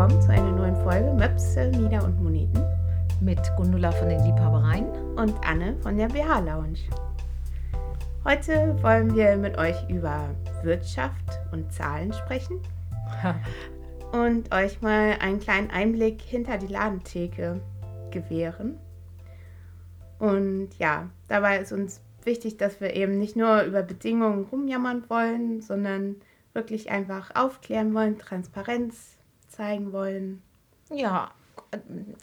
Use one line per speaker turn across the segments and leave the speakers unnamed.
Willkommen zu einer neuen Folge Möpse, Mieder und Moneten
mit Gundula von den Liebhabereien
und Anne von der BH Lounge. Heute wollen wir mit euch über Wirtschaft und Zahlen sprechen und euch mal einen kleinen Einblick hinter die Ladentheke gewähren. Und ja, dabei ist uns wichtig, dass wir eben nicht nur über Bedingungen rumjammern wollen, sondern wirklich einfach aufklären wollen, Transparenz zeigen wollen.
Ja,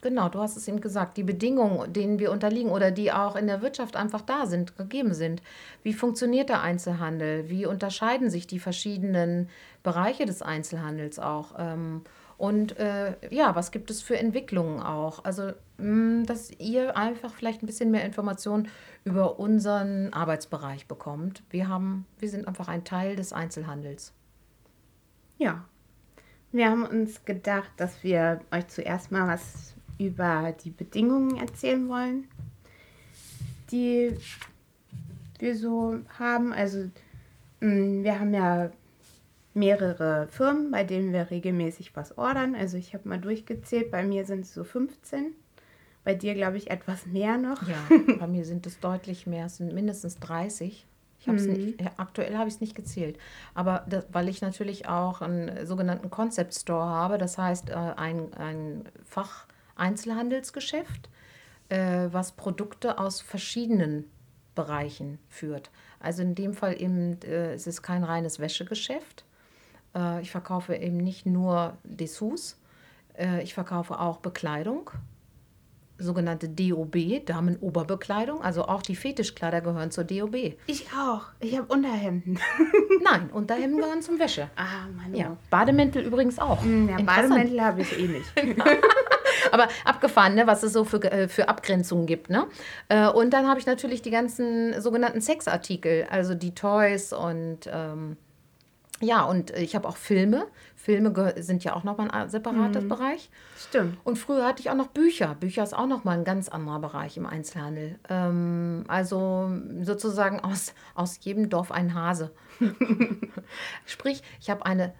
genau, du hast es eben gesagt, die Bedingungen, denen wir unterliegen oder die auch in der Wirtschaft einfach da sind, gegeben sind. Wie funktioniert der Einzelhandel? Wie unterscheiden sich die verschiedenen Bereiche des Einzelhandels auch? Ähm, und äh, ja, was gibt es für Entwicklungen auch? Also, mh, hm, dass ihr einfach vielleicht ein bisschen mehr Informationen über unseren Arbeitsbereich bekommt. Wir haben, wir sind einfach ein Teil des Einzelhandels.
Ja, wir haben uns gedacht, dass wir euch zuerst mal was über die Bedingungen erzählen wollen, die wir so haben. Also, hm, wir haben ja mehrere Firmen, bei denen wir regelmäßig was ordern. Also ich habe mal durchgezählt, bei mir sind es so 15. Bei dir, glaube ich, etwas mehr noch.
Ja, bei mir sind es deutlich mehr, es sind mindestens 30. Ich hab's mhm. nicht, aktuell habe ich es nicht gezählt. Aber das, weil ich natürlich auch einen sogenannten Concept Store habe, das heißt äh, ein, ein Fach-Einzelhandelsgeschäft, äh, was Produkte aus verschiedenen Bereichen führt. Also in dem Fall eben, äh, es ist kein reines Wäschegeschäft, äh, ich verkaufe eben nicht nur Dessous, äh, ich verkaufe auch Bekleidung, sogenannte DOB, Damenoberbekleidung. Also auch die Fetischkleider gehören zur DOB.
Ich auch. Ich habe Unterhemden.
Nein, Unterhemden gehören zum Wäsche.
Ah, Mann.
Ja. Bademäntel übrigens auch.
Hm, ja, Bademäntel habe ich eh nicht.
Aber abgefahren, ne, was es so für, äh, für Abgrenzungen gibt. Ne? Äh, und dann habe ich natürlich die ganzen sogenannten Sexartikel, also die Toys und ähm, ja, und äh, ich habe auch Filme. Filme sind ja auch nochmal ein separates mhm. Bereich.
Stimmt.
Und früher hatte ich auch noch Bücher. Bücher ist auch nochmal ein ganz anderer Bereich im Einzelhandel. Ähm, also sozusagen aus, aus jedem Dorf ein Hase. Sprich, ich habe eine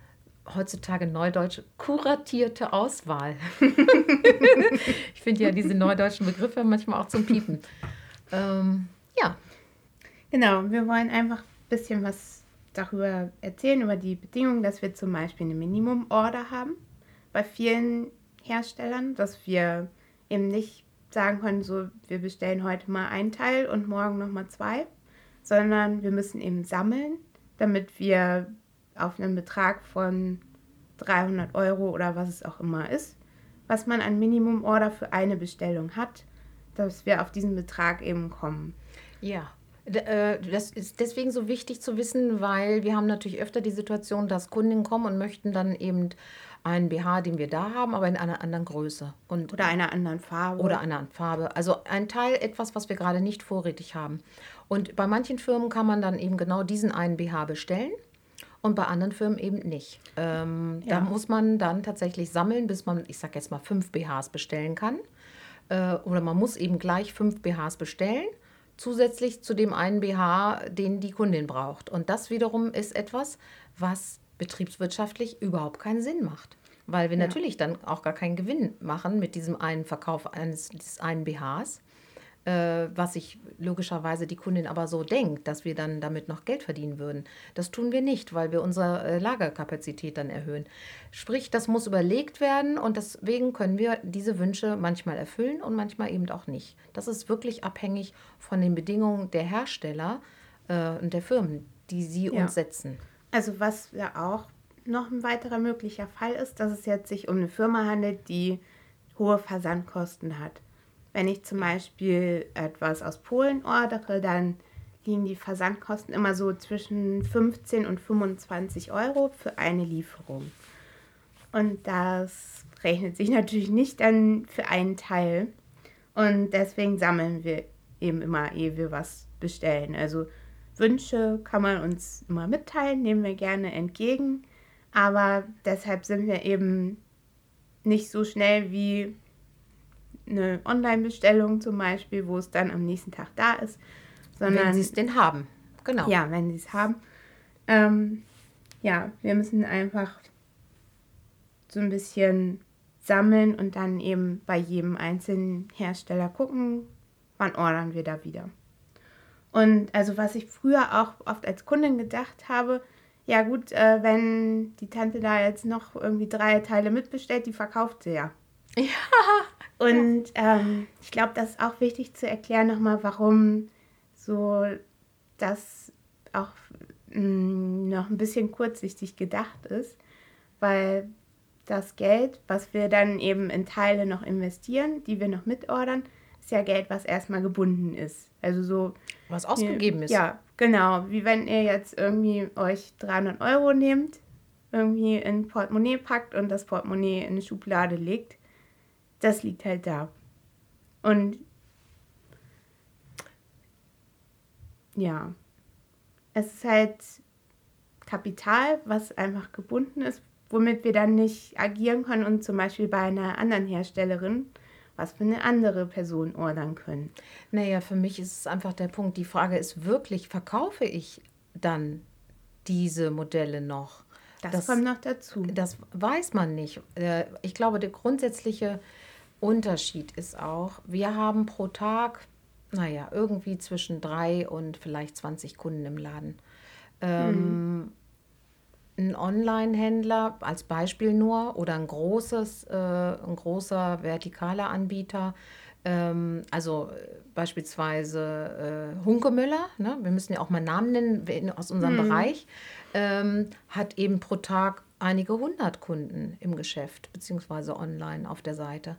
heutzutage neudeutsche kuratierte Auswahl. ich finde ja diese neudeutschen Begriffe manchmal auch zum Piepen. Ähm, ja.
Genau, wir wollen einfach ein bisschen was darüber erzählen, über die Bedingungen, dass wir zum Beispiel eine Minimum-Order haben bei vielen Herstellern, dass wir eben nicht sagen können, so wir bestellen heute mal ein Teil und morgen nochmal zwei, sondern wir müssen eben sammeln, damit wir auf einen Betrag von 300 Euro oder was es auch immer ist, was man an Minimum-Order für eine Bestellung hat, dass wir auf diesen Betrag eben kommen.
Ja, das ist deswegen so wichtig zu wissen, weil wir haben natürlich öfter die Situation, dass Kunden kommen und möchten dann eben einen BH, den wir da haben, aber in einer anderen Größe. Und
oder einer anderen Farbe.
Oder einer anderen Farbe. Also ein Teil, etwas, was wir gerade nicht vorrätig haben. Und bei manchen Firmen kann man dann eben genau diesen einen BH bestellen und bei anderen Firmen eben nicht. Ähm, ja. Da muss man dann tatsächlich sammeln, bis man, ich sag jetzt mal, fünf BHs bestellen kann. Äh, oder man muss eben gleich fünf BHs bestellen zusätzlich zu dem einen BH, den die Kundin braucht. Und das wiederum ist etwas, was betriebswirtschaftlich überhaupt keinen Sinn macht. Weil wir ja. natürlich dann auch gar keinen Gewinn machen mit diesem einen Verkauf eines dieses einen BHs äh, was sich logischerweise die Kundin aber so denkt, dass wir dann damit noch Geld verdienen würden. Das tun wir nicht, weil wir unsere äh, Lagerkapazität dann erhöhen. Sprich, das muss überlegt werden und deswegen können wir diese Wünsche manchmal erfüllen und manchmal eben auch nicht. Das ist wirklich abhängig von den Bedingungen der Hersteller äh, und der Firmen, die sie ja. uns setzen.
Also was ja auch noch ein weiterer möglicher Fall ist, dass es jetzt sich um eine Firma handelt, die hohe Versandkosten hat. Wenn ich zum Beispiel etwas aus Polen ordere, dann liegen die Versandkosten immer so zwischen 15 und 25 Euro für eine Lieferung. Und das rechnet sich natürlich nicht dann für einen Teil. Und deswegen sammeln wir eben immer, ehe wir was bestellen. Also Wünsche kann man uns immer mitteilen, nehmen wir gerne entgegen. Aber deshalb sind wir eben nicht so schnell wie eine Online-Bestellung zum Beispiel, wo es dann am nächsten Tag da ist.
Sondern, wenn sie es denn haben,
genau. Ja, wenn sie es haben. Ähm, ja, wir müssen einfach so ein bisschen sammeln und dann eben bei jedem einzelnen Hersteller gucken, wann ordern wir da wieder. Und also was ich früher auch oft als Kundin gedacht habe, ja gut, äh, wenn die Tante da jetzt noch irgendwie drei Teile mitbestellt, die verkauft sie ja. Ja. Und ähm, ich glaube, das ist auch wichtig zu erklären nochmal, warum so das auch mh, mm, noch ein bisschen kurzsichtig gedacht ist, weil das Geld, was wir dann eben in Teile noch investieren, die wir noch mitordern, ist ja Geld, was erstmal gebunden ist. Also so.
Was ausgegeben ist.
Ja, genau. Wie wenn ihr jetzt irgendwie euch 300 Euro nehmt, irgendwie in Portemonnaie packt und das Portemonnaie in eine Schublade legt. Das liegt halt da. Und ja, es ist halt Kapital, was einfach gebunden ist, womit wir dann nicht agieren können und zum Beispiel bei einer anderen Herstellerin was für eine andere Person ordern können.
Naja, für mich ist es einfach der Punkt, die Frage ist wirklich, verkaufe ich dann diese Modelle noch?
Das, das kommt noch dazu.
Das weiß man nicht. Äh, ich glaube, der grundsätzliche Unterschied ist auch, wir haben pro Tag, naja, irgendwie zwischen drei und vielleicht 20 Kunden im Laden. Ähm, hm ein Online-Händler als Beispiel nur oder ein großes, äh, ein großer vertikaler Anbieter, ähm, also äh, beispielsweise äh, Hunkemüller, ne? wir müssen ja auch mal Namen nennen aus unserem hm. Bereich, ähm, hat eben pro Tag einige hundert Kunden im Geschäft, beziehungsweise online auf der Seite.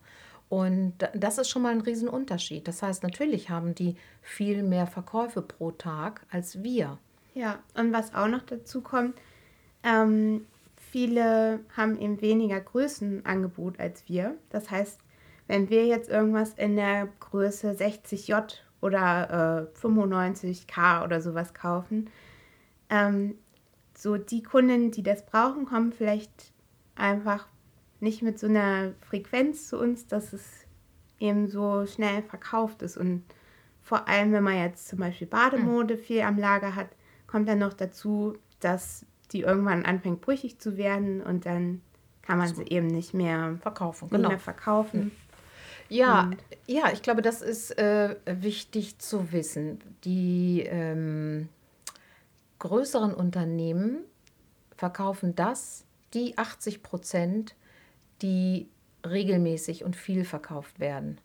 Und das ist schon mal ein Riesenunterschied. Das heißt, natürlich haben die viel mehr Verkäufe pro Tag als wir.
Ja, und was auch noch dazu kommt, ähm, viele haben eben weniger Größenangebot als wir. Das heißt, wenn wir jetzt irgendwas in der Größe 60J oder äh, 95K oder sowas kaufen, ähm, so die Kunden, die das brauchen, kommen vielleicht einfach nicht mit so einer Frequenz zu uns, dass es eben so schnell verkauft ist. Und vor allem, wenn man jetzt zum Beispiel Bademode hm. viel am Lager hat, kommt dann noch dazu, dass die irgendwann anfängt brüchig zu werden und dann kann man so. sie eben nicht mehr
verkaufen.
Genau. mehr verkaufen.
Ja, und ja, ich glaube, das ist äh, wichtig zu wissen. Die ähm, größeren Unternehmen verkaufen das, die 80 Prozent, die regelmäßig und viel verkauft werden.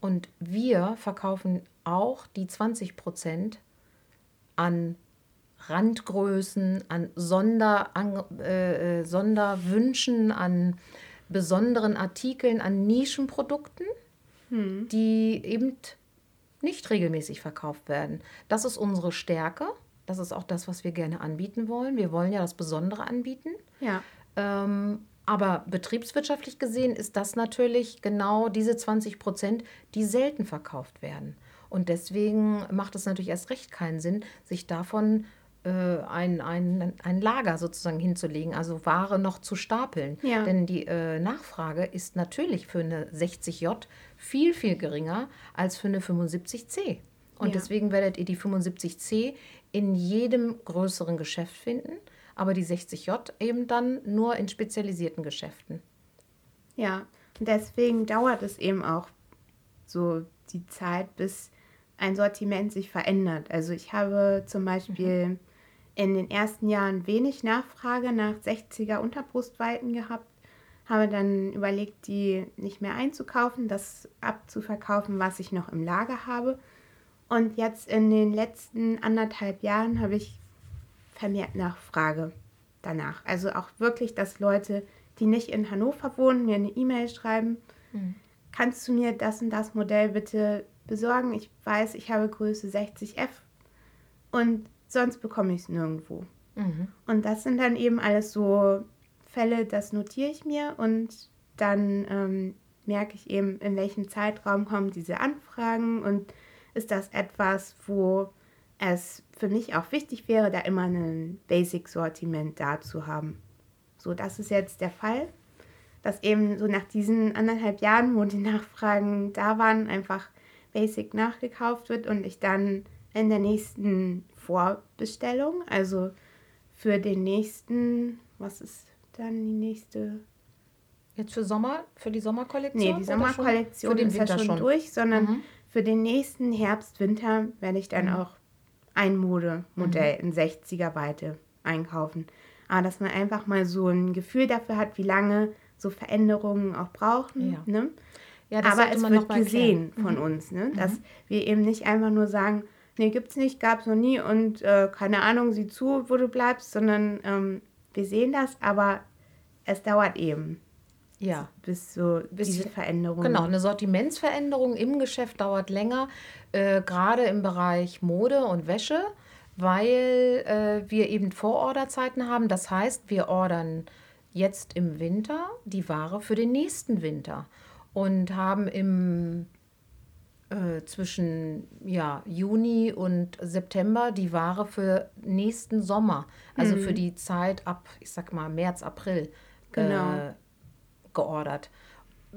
Und wir verkaufen auch die 20 Prozent an Randgrößen, an, Sonder, an äh, äh, Sonderwünschen, an besonderen Artikeln, an Nischenprodukten, hm. die eben nicht regelmäßig verkauft werden. Das ist unsere Stärke. Das ist auch das, was wir gerne anbieten wollen. Wir wollen ja das Besondere anbieten.
Ja.
Ähm, aber betriebswirtschaftlich gesehen ist das natürlich genau diese 20 Prozent, die selten verkauft werden. Und deswegen macht es natürlich erst recht keinen Sinn, sich davon äh, ein, ein, ein Lager sozusagen hinzulegen, also Ware noch zu stapeln. Ja. Denn die äh, Nachfrage ist natürlich für eine 60J viel, viel geringer als für eine 75C. Und ja. deswegen werdet ihr die 75C in jedem größeren Geschäft finden, aber die 60J eben dann nur in spezialisierten Geschäften.
Ja, und deswegen dauert es eben auch so die Zeit, bis ein Sortiment sich verändert. Also ich habe zum Beispiel mhm in den ersten Jahren wenig Nachfrage nach 60er Unterbrustweiten gehabt, habe dann überlegt, die nicht mehr einzukaufen, das abzuverkaufen, was ich noch im Lager habe. Und jetzt in den letzten anderthalb Jahren habe ich vermehrt Nachfrage danach. Also auch wirklich, dass Leute, die nicht in Hannover wohnen, mir eine E-Mail schreiben, mhm. kannst du mir das und das Modell bitte besorgen? Ich weiß, ich habe Größe 60F und sonst bekomme ich es nirgendwo. Mhm. Und das sind dann eben alles so Fälle, das notiere ich mir und dann ähm, merke ich eben, in welchem Zeitraum kommen diese Anfragen und ist das etwas, wo es für mich auch wichtig wäre, da immer ein Basic-Sortiment da zu haben. So, das ist jetzt der Fall, dass eben so nach diesen anderthalb Jahren, wo die Nachfragen da waren, einfach Basic nachgekauft wird und ich dann in der nächsten Vorbestellung, also für den nächsten, was ist dann die nächste
Jetzt für Sommer, für die Sommerkollektion?
Nee, die Sommerkollektion ist ja schon, schon, durch, sondern mhm. für den nächsten Herbst, Winter werde ich dann mhm. auch ein Modemodell mhm. in 60er Weite einkaufen. Aber dass man einfach mal so ein Gefühl dafür hat, wie lange so Veränderungen auch brauchen. Ja. Ne? Ja, Aber es wird gesehen von mhm. uns, ne? dass mhm. wir eben nicht einfach nur sagen, nee, gibt's nicht, gab's noch nie und äh, keine Ahnung, sieh zu, wo du bleibst, sondern ähm, wir sehen das, aber es dauert eben. Ja. Bis so bis diese Veränderung.
Genau, eine Sortimentsveränderung im Geschäft dauert länger, äh, gerade im Bereich Mode und Wäsche, weil äh, wir eben Vororderzeiten haben. Das heißt, wir ordern jetzt im Winter die Ware für den nächsten Winter und haben im äh, zwischen ja, Juni und September die Ware für nächsten Sommer, also mhm. für die Zeit ab, ich sag mal, März, April genau. Geordert.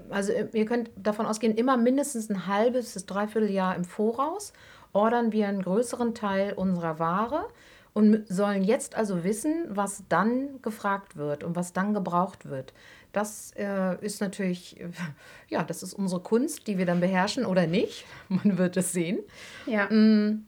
Also äh, ihr könnt davon ausgehen, immer mindestens ein halbes bis dreiviertel Jahr im Voraus ordern wir einen größeren Teil unserer Ware und sollen jetzt also wissen, was dann gefragt wird und was dann gebraucht wird. Das äh, ist natürlich, äh, ja, das ist unsere Kunst, die wir dann beherrschen oder nicht. Man wird es sehen. Ja. Mm,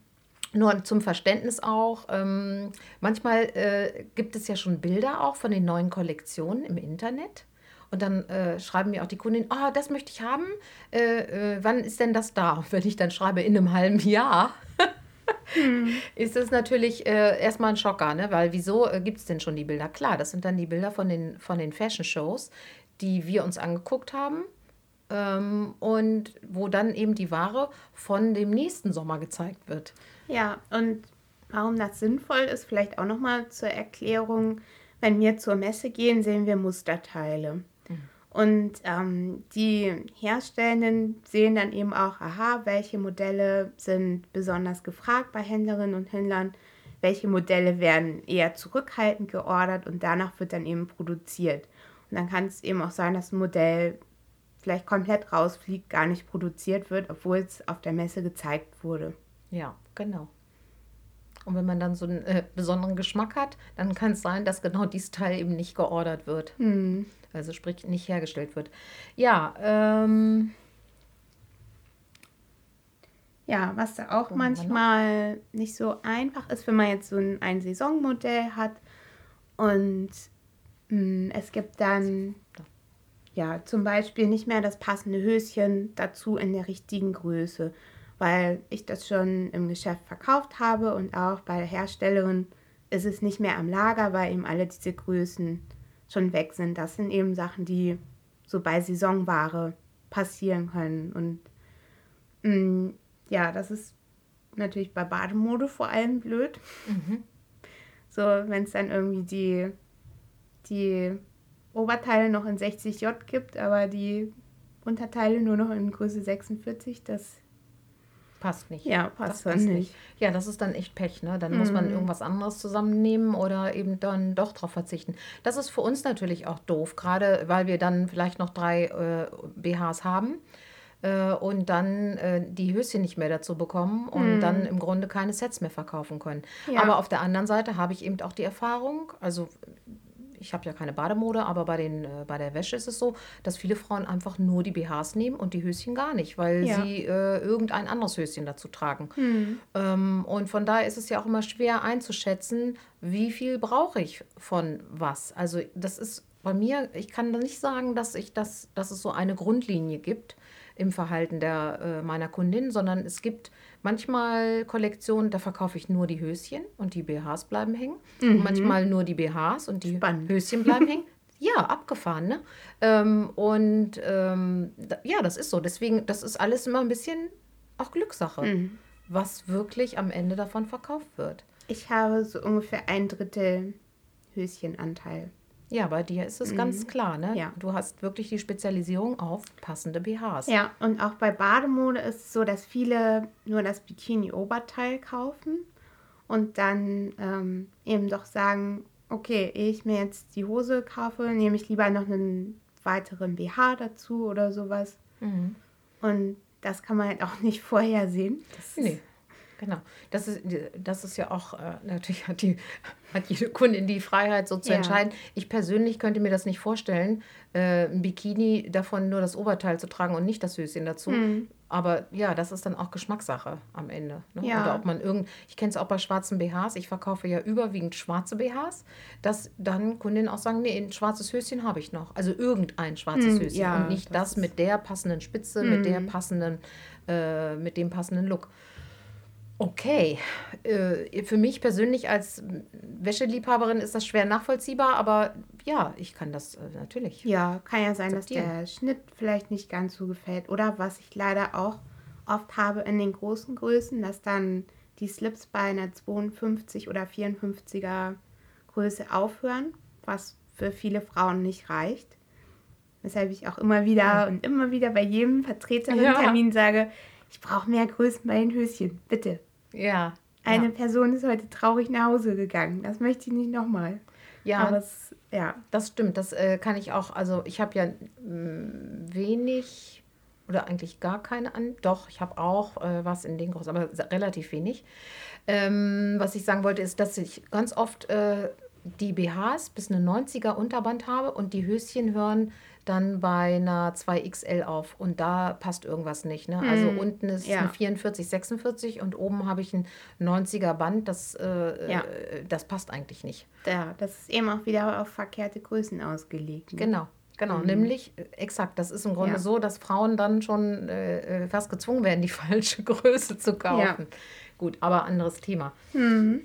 nur zum Verständnis auch, ähm, manchmal äh, gibt es ja schon Bilder auch von den neuen Kollektionen im Internet. Und dann äh, schreiben mir auch die Kundin, oh, das möchte ich haben. Äh, äh, wann ist denn das da? Wenn ich dann schreibe, in einem halben Jahr, hm. ist es natürlich äh, erstmal ein Schocker, ne? weil wieso äh, gibt es denn schon die Bilder? Klar, das sind dann die Bilder von den, von den Fashion-Shows, die wir uns angeguckt haben. Ähm, und wo dann eben die Ware von dem nächsten Sommer gezeigt wird.
Ja, und warum das sinnvoll ist, vielleicht auch nochmal zur Erklärung. Wenn wir zur Messe gehen, sehen wir Musterteile. Und ähm, die Herstellenden sehen dann eben auch, aha, welche Modelle sind besonders gefragt bei Händlerinnen und Händlern, welche Modelle werden eher zurückhaltend geordert und danach wird dann eben produziert. Und dann kann es eben auch sein, dass ein Modell vielleicht komplett rausfliegt, gar nicht produziert wird, obwohl es auf der Messe gezeigt wurde.
Ja, genau. Und wenn man dann so einen äh, besonderen Geschmack hat, dann kann es sein, dass genau dieses Teil eben nicht geordert wird. Hm. Also sprich nicht hergestellt wird. Ja, ähm.
Ja, was da auch manchmal nicht so einfach ist, wenn man jetzt so ein, ein Saisonmodell hat und mh, hm, es gibt dann ja zum Beispiel nicht mehr das passende Höschen dazu in der richtigen Größe, weil ich das schon im Geschäft verkauft habe und auch bei der Herstellerin ist es nicht mehr am Lager, weil eben alle diese Größen schon weg sind. Das sind eben Sachen, die so bei Saisonware passieren können. Und mh, mm, ja, das ist natürlich bei Bademode vor allem blöd. Mhm. So, wenn es dann irgendwie die, die Oberteile noch in 60J gibt, aber die Unterteile nur noch in Größe 46, das
passt nicht.
Ja, passt, das passt nicht. nicht.
Ja, das ist dann echt Pech, ne? Dann mhm. muss man mhm. irgendwas anderes zusammennehmen oder eben dann doch drauf verzichten. Das ist für uns natürlich auch doof, gerade weil wir dann vielleicht noch drei äh, BHs haben äh, und dann äh, die Höschen nicht mehr dazu bekommen und mhm. dann im Grunde keine Sets mehr verkaufen können. Ja. Aber auf der anderen Seite habe ich eben auch die Erfahrung, also ich habe ja keine Bademode, aber bei, den, äh, bei der Wäsche ist es so, dass viele Frauen einfach nur die BHs nehmen und die Höschen gar nicht, weil ja. sie äh, irgendein anderes Höschen dazu tragen. Hm. Ähm, und von daher ist es ja auch immer schwer einzuschätzen, wie viel brauche ich von was. Also das ist bei mir, ich kann nicht sagen, dass ich das, dass es so eine Grundlinie gibt im Verhalten der, äh, meiner Kundin, sondern es gibt manchmal Kollektionen, da verkaufe ich nur die Höschen und die BHs bleiben hängen. Mhm. manchmal nur die BHs und die Spannend. Höschen bleiben hängen. Ja, abgefahren, ne? Ähm, und ähm, da, ja, das ist so. Deswegen, das ist alles immer ein bisschen auch Glückssache, mhm. was wirklich am Ende davon verkauft wird.
Ich habe so ungefähr ein Drittel Höschenanteil.
Ja, bei dir ist es mhm. ganz klar, ne? Ja. Du hast wirklich die Spezialisierung auf passende BHs.
Ja, und auch bei Bademode ist es so, dass viele nur das Bikini-Oberteil kaufen und dann ähm, eben doch sagen, okay, ehe ich mir jetzt die Hose kaufe, nehme ich lieber noch einen weiteren BH dazu oder sowas. Mhm. Und das kann man halt auch nicht vorhersehen. Das nee.
Genau. Das ist, das ist ja auch, äh, natürlich hat, die, hat jede Kundin die Freiheit, so zu ja. entscheiden. Ich persönlich könnte mir das nicht vorstellen, äh, ein Bikini davon nur das Oberteil zu tragen und nicht das Höschen dazu. Mhm. Aber ja, das ist dann auch Geschmackssache am Ende. Ne? Ja. Oder ob man irgend, ich kenne es auch bei schwarzen BHs, ich verkaufe ja überwiegend schwarze BHs, dass dann Kundinnen auch sagen, nee, ein schwarzes Höschen habe ich noch. Also irgendein schwarzes hm, Höschen ja, und nicht das, das mit der passenden Spitze, hm. mit der passenden, äh, mit dem passenden Look. Okay, äh, für mich persönlich als Wäscheliebhaberin ist das schwer nachvollziehbar, aber ja, ich kann das äh, natürlich.
Ja, kann ja sein, dass der Schnitt vielleicht nicht ganz so gefällt. Oder was ich leider auch oft habe in den großen Größen, dass dann die Slips bei einer 52 oder 54er Größe aufhören, was für viele Frauen nicht reicht. Weshalb ich auch immer wieder ja. und immer wieder bei jedem Vertreterin-Termin ja. sage, ich brauche mehr Größen bei den Höschen, bitte.
Ja.
Eine ja. Person ist heute traurig nach Hause gegangen. Das möchte ich nicht nochmal.
Ja, Aber es, ja. Das stimmt. Das äh, kann ich auch. Also, ich habe ja mh, mm, wenig oder eigentlich gar keine an. Doch, ich habe auch äh, was in den Großen, aber relativ wenig. Ähm, was ich sagen wollte, ist, dass ich ganz oft äh, die BHs bis eine 90er Unterband habe und die Höschen hören dann bei einer 2XL auf und da passt irgendwas nicht. Ne? Also mm, unten ist ja. eine 44, 46 und oben habe ich ein 90er Band. Das, äh, ja. äh, das passt eigentlich nicht.
Ja, das ist eben auch wieder auf verkehrte Größen ausgelegt.
Ne? Genau. Genau, mhm. nämlich äh, exakt. Das ist im Grunde ja. so, dass Frauen dann schon äh, äh fast gezwungen werden, die falsche Größe zu kaufen. Ja. Gut, aber anderes Thema.
Mhm.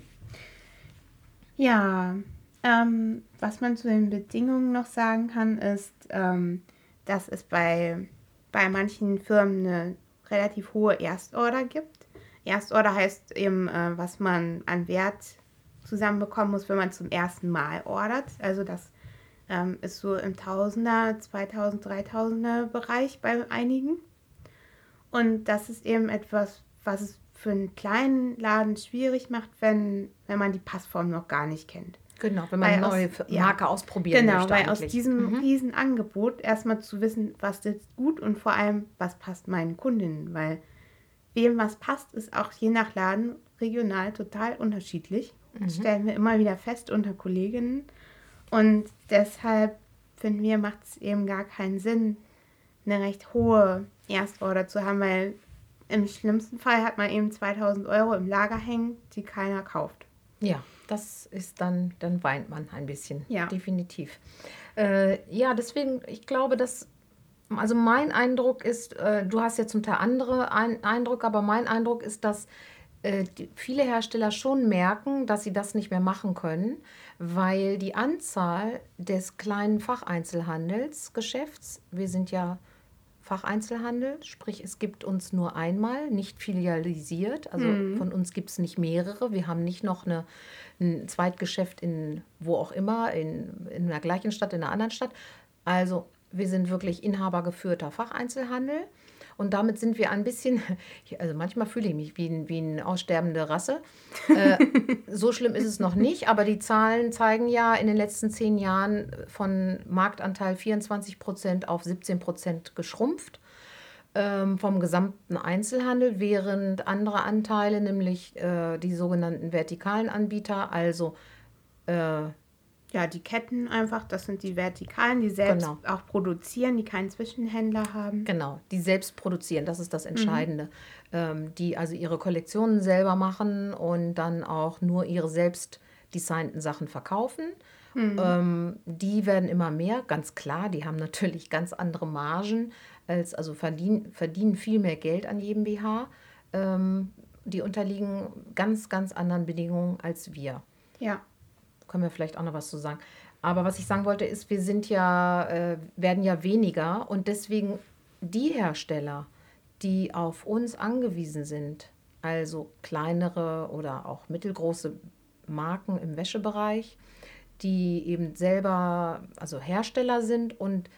Ja, ähm, was man zu den Bedingungen noch sagen kann, ist, ähm, dass es bei, bei manchen Firmen eine relativ hohe Erstorder gibt. Erstorder heißt eben, äh, was man an Wert zusammenbekommen muss, wenn man zum ersten Mal ordert. Also das ähm, ist so im Tausender, 2000, 3000er Bereich bei einigen. Und das ist eben etwas, was es für einen kleinen Laden schwierig macht, wenn, wenn man die Passform noch gar nicht kennt.
Genau, wenn man eine neue aus, Marke ja, ausprobieren
genau, möchte. Genau, weil aus diesem mhm. riesen Angebot erstmal zu wissen, was ist gut und vor allem, was passt meinen Kundinnen, weil wem was passt, ist auch je nach Laden regional total unterschiedlich. Mhm. Das stellen wir immer wieder fest unter Kolleginnen. Und deshalb finden wir, macht es eben gar keinen Sinn, eine recht hohe Erstorder zu haben, weil im schlimmsten Fall hat man eben 2000 Euro im Lager hängen, die keiner kauft.
Ja, das ist dann, dann weint man ein bisschen. Ja. Definitiv. Äh, ja, deswegen, ich glaube, dass, also mein Eindruck ist, äh, du hast ja zum Teil andere ein Eindruck, aber mein Eindruck ist, dass äh, viele Hersteller schon merken, dass sie das nicht mehr machen können, weil die Anzahl des kleinen Facheinzelhandelsgeschäfts, wir sind ja Facheinzelhandel, sprich es gibt uns nur einmal, nicht filialisiert, also mhm. von uns gibt es nicht mehrere. Wir haben nicht noch eine, ein Zweitgeschäft in wo auch immer, in, in der gleichen Stadt, in einer anderen Stadt. Also wir sind wirklich inhabergeführter Facheinzelhandel. Und damit sind wir ein bisschen, also manchmal fühle ich mich wie, ein, wie eine aussterbende Rasse. Äh, so schlimm ist es noch nicht, aber die Zahlen zeigen ja in den letzten zehn Jahren von Marktanteil 24 Prozent auf 17 Prozent geschrumpft ähm, vom gesamten Einzelhandel, während andere Anteile, nämlich äh, die sogenannten vertikalen Anbieter, also äh,
ja, die Ketten einfach, das sind die Vertikalen, die selbst genau. auch produzieren, die keinen Zwischenhändler haben.
Genau, die selbst produzieren, das ist das Entscheidende. Mhm. Ähm, die also ihre Kollektionen selber machen und dann auch nur ihre selbst designten Sachen verkaufen. Mhm. Ähm, die werden immer mehr, ganz klar, die haben natürlich ganz andere Margen, als also verdienen, verdienen viel mehr Geld an jedem BH. Ähm, die unterliegen ganz, ganz anderen Bedingungen als wir.
Ja
können wir vielleicht auch noch was zu sagen. Aber was ich sagen wollte, ist, wir sind ja, äh, werden ja weniger und deswegen die Hersteller, die auf uns angewiesen sind, also kleinere oder auch mittelgroße Marken im Wäschebereich, die eben selber, also Hersteller sind und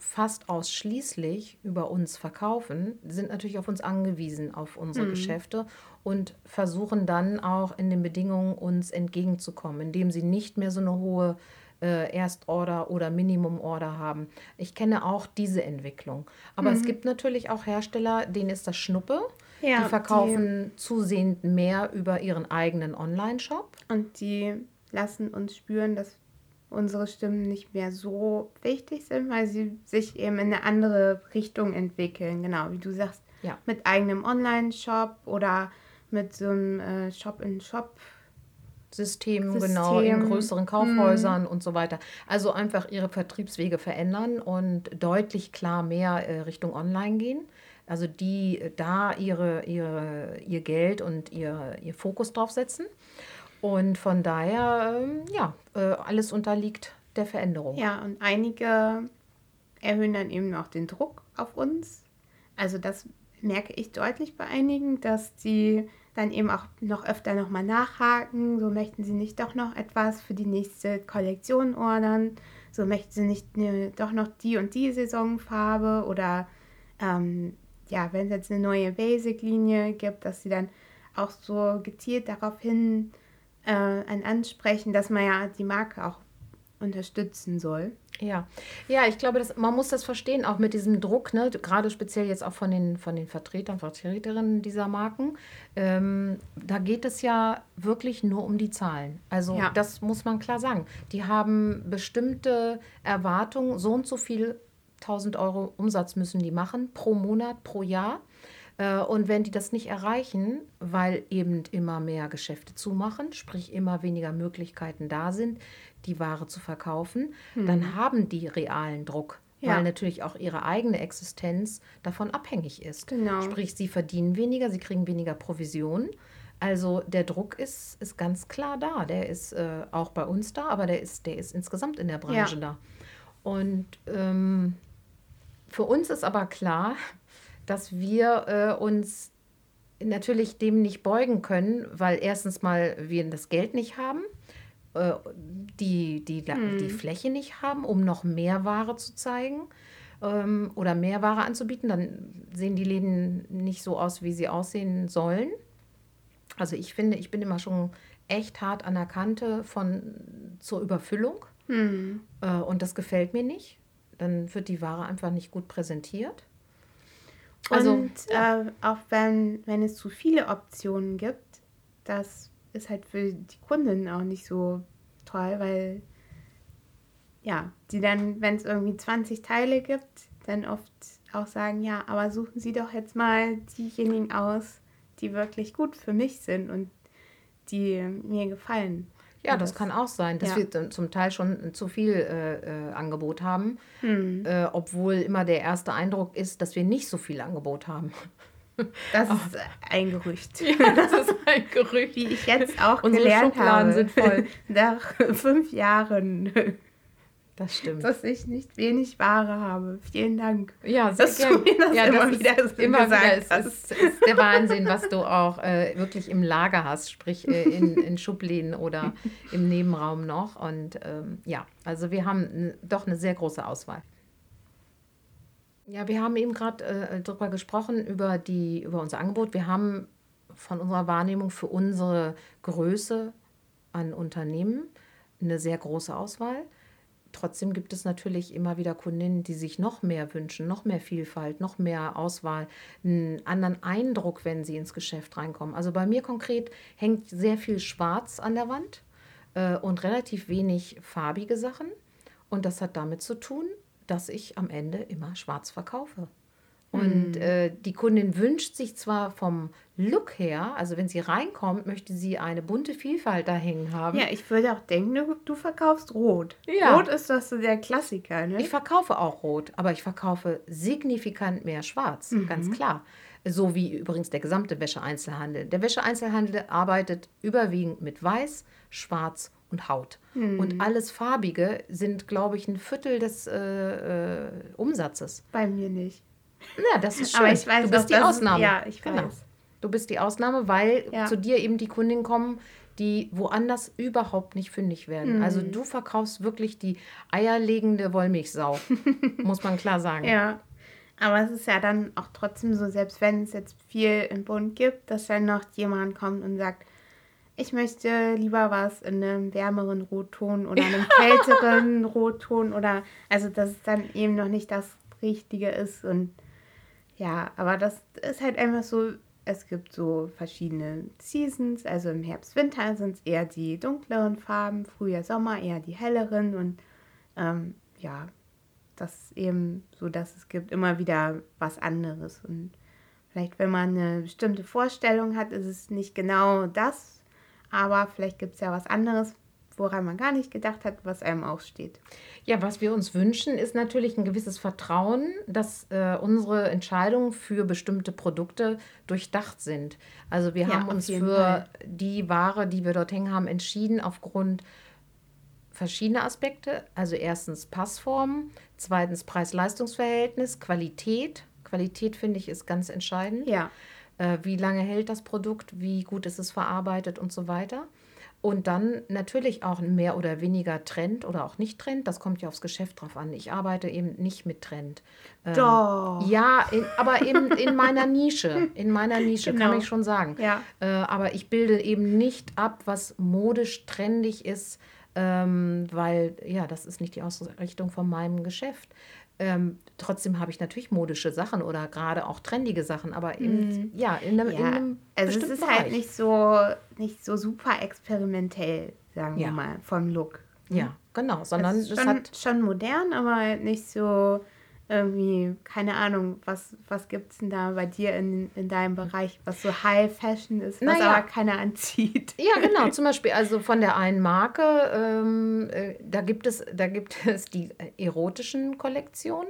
fast ausschließlich über uns verkaufen, sind natürlich auf uns angewiesen, auf unsere mhm. Geschäfte und versuchen dann auch in den Bedingungen uns entgegenzukommen, indem sie nicht mehr so eine hohe äh, Erstorder oder Minimumorder haben. Ich kenne auch diese Entwicklung. Aber mhm. es gibt natürlich auch Hersteller, denen ist das Schnuppe. Ja, die verkaufen die, zusehend mehr über ihren eigenen Online-Shop.
Und die lassen uns spüren, dass unsere Stimmen nicht mehr so wichtig sind, weil sie sich eben in eine andere Richtung entwickeln. Genau, wie du sagst, ja. mit eigenem Online-Shop oder mit so einem äh, Shop-in-Shop.
System, System, genau, in größeren Kaufhäusern mm. und so weiter. Also einfach ihre Vertriebswege verändern und deutlich klar mehr äh, Richtung Online gehen. Also die äh, da ihre, ihre, ihr Geld und ihr, ihr Fokus drauf setzen. Und von daher, ähm, ja, äh, alles unterliegt der Veränderung.
Ja, und einige erhöhen dann eben auch den Druck auf uns. Also das merke ich deutlich bei einigen, dass sie dann eben auch noch öfter nochmal nachhaken. So möchten sie nicht doch noch etwas für die nächste Kollektion ordern. So möchten sie nicht ne, doch noch die und die Saisonfarbe oder ähm, ja, wenn es jetzt eine neue Basic-Linie gibt, dass sie dann auch so gezielt darauf hin äh, Ansprechen, dass man ja die Marke auch unterstützen soll.
Ja, ja, ich glaube, dass, man muss das verstehen, auch mit diesem Druck, ne? gerade speziell jetzt auch von den, von den Vertretern, Vertreterinnen dieser Marken. Ähm, da geht es ja wirklich nur um die Zahlen. Also ja. das muss man klar sagen. Die haben bestimmte Erwartungen, so und so viel 1000 Euro Umsatz müssen die machen pro Monat, pro Jahr. Äh, und wenn die das nicht erreichen, weil eben immer mehr Geschäfte zumachen, sprich immer weniger Möglichkeiten da sind, die Ware zu verkaufen, mhm. dann haben die realen Druck. Ja. Weil natürlich auch ihre eigene Existenz davon abhängig ist. Genau. Sprich, sie verdienen weniger, sie kriegen weniger Provisionen. Also der Druck ist, ist ganz klar da. Der ist äh, auch bei uns da, aber der ist, der ist insgesamt in der Branche ja. da. Und ähm, für uns ist aber klar, dass wir äh, uns natürlich dem nicht beugen können, weil erstens mal wir das Geld nicht haben, die, die, hm. die Fläche nicht haben, um noch mehr Ware zu zeigen ähm, oder mehr Ware anzubieten. Dann sehen die Läden nicht so aus, wie sie aussehen sollen. Also ich finde, ich bin immer schon echt hart an der Kante von zur Überfüllung. Hm. Äh, und das gefällt mir nicht. Dann wird die Ware einfach nicht gut präsentiert.
Also, und äh, auch wenn, wenn es zu viele Optionen gibt, das ist halt für die Kunden auch nicht so toll, weil ja, die dann, wenn es irgendwie 20 Teile gibt, dann oft auch sagen, ja, aber suchen Sie doch jetzt mal diejenigen aus, die wirklich gut für mich sind und die mir gefallen.
Ja, das, kann auch sein, dass ja. wir zum Teil schon zu viel äh, äh, Angebot haben, hm. äh, obwohl immer der erste Eindruck ist, dass wir nicht so viel Angebot haben.
Das ist ein Gerücht. Ja, das ist ein Gerücht. Wie ich jetzt auch Unsere gelernt Schubladen habe. sind voll. Nach fünf Jahren
das stimmt.
Dass ich nicht wenig Ware habe. Vielen Dank. Ja, sehr dass gern. du mir das ja,
immer das wieder so immer wieder, hast. Es ist, ist, der Wahnsinn, was du auch äh, wirklich im Lager hast, sprich äh, in, in Schubläden oder im Nebenraum noch. Und ähm, ja, also wir haben doch eine sehr große Auswahl. Ja, wir haben eben gerade äh, darüber gesprochen, über, die, über unser Angebot. Wir haben von unserer Wahrnehmung für unsere Größe an Unternehmen eine sehr große Auswahl. Trotzdem gibt es natürlich immer wieder Kundinnen, die sich noch mehr wünschen, noch mehr Vielfalt, noch mehr Auswahl, einen anderen Eindruck, wenn sie ins Geschäft reinkommen. Also bei mir konkret hängt sehr viel Schwarz an der Wand äh, und relativ wenig farbige Sachen. Und das hat damit zu tun, dass ich am Ende immer schwarz verkaufe. Und hm. äh, die Kundin wünscht sich zwar vom Look her, also wenn sie reinkommt, möchte sie eine bunte Vielfalt da hängen haben.
Ja, ich würde auch denken, du, du verkaufst Rot. Ja. Rot ist das so der Klassiker, ne?
Ich verkaufe auch Rot, aber ich verkaufe signifikant mehr Schwarz, mhm. ganz klar. So wie übrigens der gesamte Wäscheeinzelhandel. Der Wäscheeinzelhandel arbeitet überwiegend mit Weiß, Schwarz und Haut. Mhm. Und alles Farbige sind, glaube ich, ein Viertel des äh, äh, Umsatzes.
Bei mir nicht.
Ja, das ist schön. Aber ich weiß, du bist die Ausnahme. ja, ich genau. weiß. Du bist die Ausnahme, weil ja. zu dir eben die Kundinnen kommen, die woanders überhaupt nicht fündig werden. Mhm. Also du verkaufst wirklich die eierlegende Wollmilchsau, muss man klar sagen.
Ja, aber es ist ja dann auch trotzdem so, selbst wenn es jetzt viel im Bund gibt, dass dann noch jemand kommt und sagt, ich möchte lieber was in einem wärmeren Rotton oder einem kälteren Rotton oder also dass es dann eben noch nicht das Richtige ist und ja, aber das ist halt einfach so, es gibt so verschiedene Seasons. Also im Herbst, Winter sind es eher die dunkleren Farben, Frühjahr, Sommer eher die helleren und ähm, ja, das ist eben so, dass es gibt immer wieder was anderes. Und vielleicht, wenn man eine bestimmte Vorstellung hat, ist es nicht genau das, aber vielleicht gibt es ja was anderes, woran man gar nicht gedacht hat, was einem aussteht.
Ja, was wir uns wünschen, ist natürlich ein gewisses Vertrauen, dass äh, unsere Entscheidungen für bestimmte Produkte durchdacht sind. Also wir ja, haben uns für Fall. die Ware, die wir dort hängen haben, entschieden aufgrund verschiedener Aspekte. Also erstens Passform, zweitens Preis-Leistungs-Verhältnis, Qualität. Qualität finde ich ist ganz entscheidend. Ja. Äh, wie lange hält das Produkt, wie gut ist es verarbeitet und so weiter. Und dann natürlich auch mehr oder weniger Trend oder auch nicht Trend. Das kommt ja aufs Geschäft drauf an. Ich arbeite eben nicht mit Trend. Ähm, Doch. Ja, in, aber eben in meiner Nische. In meiner Nische, genau. kann ich schon sagen. Ja. Äh, aber ich bilde eben nicht ab, was modisch trendig ist, ähm, weil ja, das ist nicht die Ausrichtung von meinem Geschäft. Ähm, trotzdem habe ich natürlich modische Sachen oder gerade auch trendige Sachen, aber eben, mm. ja, in einem, ja, in einem
Also es ist Bereich. halt nicht so, nicht so super experimentell, sagen ja. wir mal, vom Look.
Ja, genau, sondern
es, schon, hat schon modern, aber nicht so irgendwie, keine Ahnung, was, was gibt es denn da bei dir in, in deinem Bereich, was so High Fashion ist, was naja. aber keiner anzieht?
Ja, genau, zum Beispiel also von der einen Marke, ähm, äh, da, gibt es, da gibt es die erotischen Kollektionen.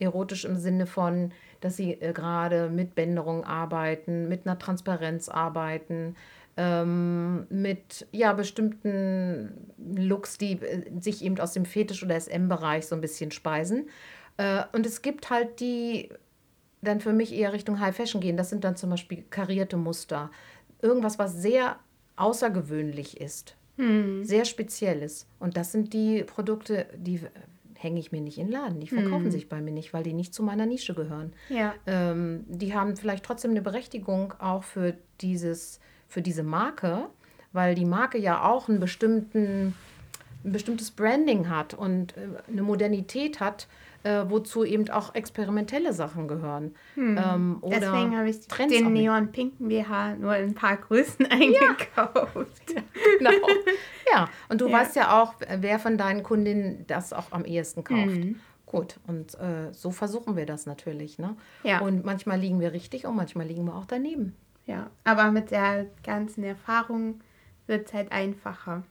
Erotisch im Sinne von, dass sie äh, gerade mit Bänderung arbeiten, mit einer Transparenz arbeiten, ähm, mit ja, bestimmten Looks, die äh, sich eben aus dem Fetisch- oder SM-Bereich so ein bisschen speisen. Äh, und es gibt halt die dann für mich eher Richtung High Fashion gehen. Das sind dann zum Beispiel karierte Muster. Irgendwas, was sehr außergewöhnlich ist. Hm. Sehr spezielles. Und das sind die Produkte, die hänge ich mir nicht in den Laden. Die verkaufen hm. sich bei mir nicht, weil die nicht zu meiner Nische gehören. Ja. Ähm, die haben vielleicht trotzdem eine Berechtigung auch für, dieses, für diese Marke, weil die Marke ja auch einen bestimmten, ein bestimmtes Branding hat und äh, eine Modernität hat, äh, wozu eben auch experimentelle Sachen gehören. Hm. Ähm,
Deswegen habe ich Trends den neon-pinken BH nur in ein paar Größen eingekauft.
Ja, genau. ja, und du ja. weißt ja auch, wer von deinen Kundinnen das auch am ehesten kauft. Mhm. Gut, und äh, so versuchen wir das natürlich. Ne? Ja. Und manchmal liegen wir richtig und manchmal liegen wir auch daneben.
Ja, aber mit der ganzen Erfahrung wird es halt einfacher.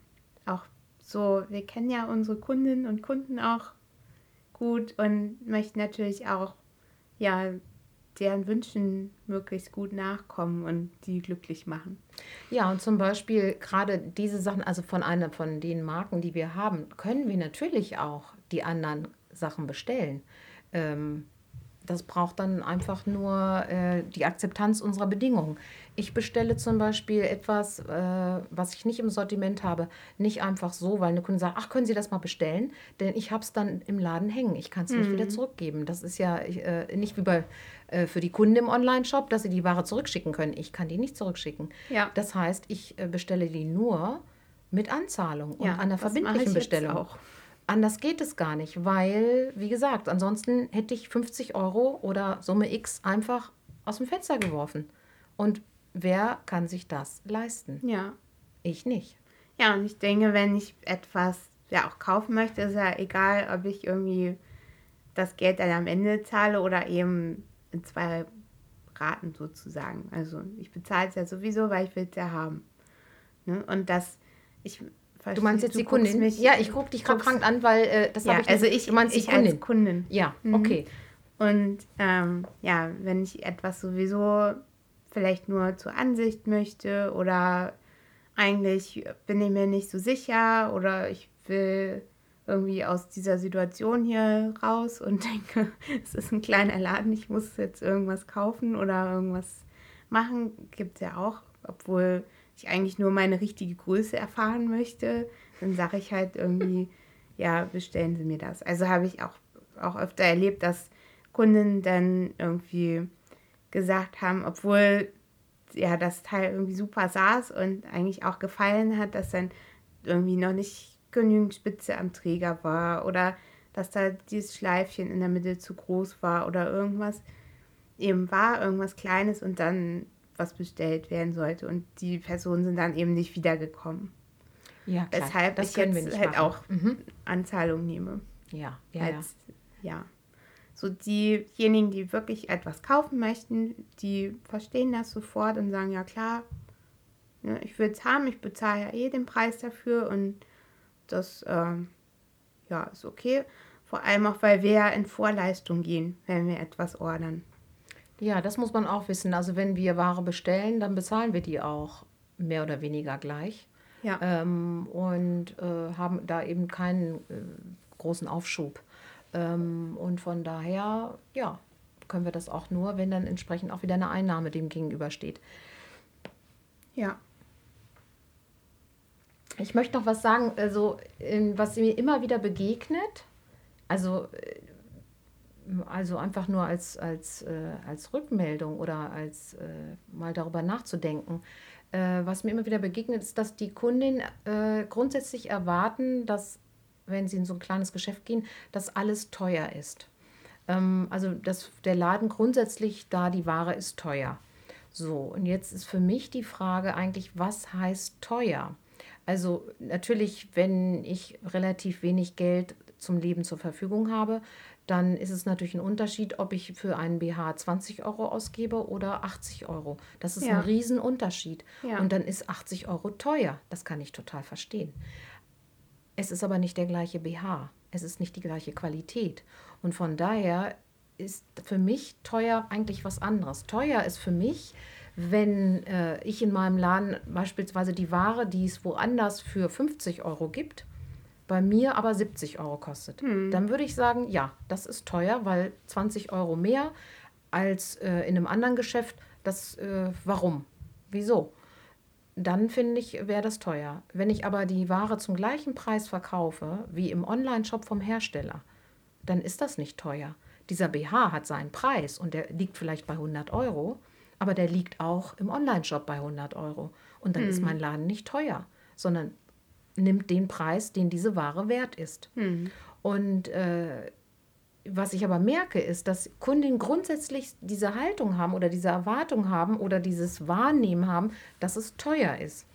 Auch so, wir kennen ja unsere Kundinnen und Kunden auch gut und möchte natürlich auch, ja, deren Wünschen möglichst gut nachkommen und die glücklich machen.
Ja, und zum Beispiel gerade diese Sachen, also von einer von den Marken, die wir haben, können wir natürlich auch die anderen Sachen bestellen. Ähm, das braucht dann einfach nur äh, die Akzeptanz unserer Bedingungen. Ich bestelle zum Beispiel etwas, äh, was ich nicht im Sortiment habe, nicht einfach so, weil eine Kundin sagt, ach, können Sie das mal bestellen? Denn ich habe es dann im Laden hängen. Ich kann es nicht mhm. wieder zurückgeben. Das ist ja äh, nicht wie bei äh, für die Kunden im Online-Shop, dass sie die Ware zurückschicken können. Ich kann die nicht zurückschicken. Ja. Das heißt, ich äh, bestelle die nur mit Anzahlung und ja, einer verbindlichen Bestellung. Auch. Anders geht es gar nicht, weil, wie gesagt, ansonsten hätte ich 50 Euro oder Summe X einfach aus dem Fenster geworfen. Und wer kann sich das leisten? Ja. Ich nicht.
Ja, und ich denke, wenn ich etwas ja auch kaufen möchte, ist ja egal, ob ich irgendwie das Geld dann am Ende zahle oder eben in zwei Raten sozusagen. Also ich bezahle es ja sowieso, weil ich will es ja haben. Ne? Und das, ich
Verstehe, du meinst jetzt die Kundin? Mich, ja, ich gucke dich gerade fragend an, weil äh, das
ja, habe ich Also ich, du meinst ich die Kundin. als Kundin.
Ja, mhm. okay.
Und ähm, ja, wenn ich etwas sowieso vielleicht nur zur Ansicht möchte oder eigentlich bin ich mir nicht so sicher oder ich will irgendwie aus dieser Situation hier raus und denke, es ist ein kleiner Laden, ich muss jetzt irgendwas kaufen oder irgendwas machen, gibt es ja auch, obwohl ich eigentlich nur meine richtige Größe erfahren möchte, dann sage ich halt irgendwie, ja, bestellen Sie mir das. Also habe ich auch, auch öfter erlebt, dass Kunden dann irgendwie gesagt haben, obwohl ja das Teil irgendwie super saß und eigentlich auch gefallen hat, dass dann irgendwie noch nicht genügend Spitze am Träger war oder dass da dieses Schleifchen in der Mitte zu groß war oder irgendwas eben war, irgendwas Kleines und dann was bestellt werden sollte und die Personen sind dann eben nicht wiedergekommen. Ja, klar. Weshalb das ich jetzt halt machen. auch mhm. Anzahlung nehme.
Ja, ja, Als,
ja. ja. So diejenigen, die wirklich etwas kaufen möchten, die verstehen das sofort und sagen, ja klar, ne, ich will es haben, ich bezahle ja eh den Preis dafür und das ähm, ja, ist okay. Vor allem auch, weil wir ja in Vorleistung gehen, wenn wir etwas ordern.
Ja, das muss man auch wissen. Also wenn wir Ware bestellen, dann bezahlen wir die auch mehr oder weniger gleich. Ja. Ähm, und äh, haben da eben keinen äh, großen Aufschub. Ähm, und von daher, ja, können wir das auch nur, wenn dann entsprechend auch wieder eine Einnahme dem gegenübersteht.
Ja.
Ich möchte noch was sagen, also was mir immer wieder begegnet, also, äh, also einfach nur als, als, äh, als Rückmeldung oder als äh, mal darüber nachzudenken. Äh, was mir immer wieder begegnet, ist, dass die Kundinnen äh, grundsätzlich erwarten, dass, wenn sie in so ein kleines Geschäft gehen, dass alles teuer ist. Ähm, also, dass der Laden grundsätzlich da, die Ware ist teuer. So, und jetzt ist für mich die Frage eigentlich, was heißt teuer? Also natürlich, wenn ich relativ wenig Geld zum Leben zur Verfügung habe, dann ist es natürlich ein Unterschied, ob ich für einen BH 20 Euro ausgebe oder 80 Euro. Das ist ja. ein Riesenunterschied. Ja. Und dann ist 80 Euro teuer. Das kann ich total verstehen. Es ist aber nicht der gleiche BH. Es ist nicht die gleiche Qualität. Und von daher ist für mich teuer eigentlich was anderes. Teuer ist für mich, wenn äh, ich in meinem Laden beispielsweise die Ware, die es woanders für 50 Euro gibt, bei mir aber 70 Euro kostet, hm. dann würde ich sagen, ja, das ist teuer, weil 20 Euro mehr als äh, in einem anderen Geschäft, das, äh, warum? Wieso? Dann finde ich, wäre das teuer. Wenn ich aber die Ware zum gleichen Preis verkaufe wie im Online-Shop vom Hersteller, dann ist das nicht teuer. Dieser BH hat seinen Preis und der liegt vielleicht bei 100 Euro, aber der liegt auch im Online-Shop bei 100 Euro. Und dann hm. ist mein Laden nicht teuer, sondern nimmt den Preis, den diese Ware wert ist. Hm. Und äh, was ich aber merke, ist, dass Kundinnen grundsätzlich diese Haltung haben oder diese Erwartung haben oder dieses Wahrnehmen haben, dass es teuer ist.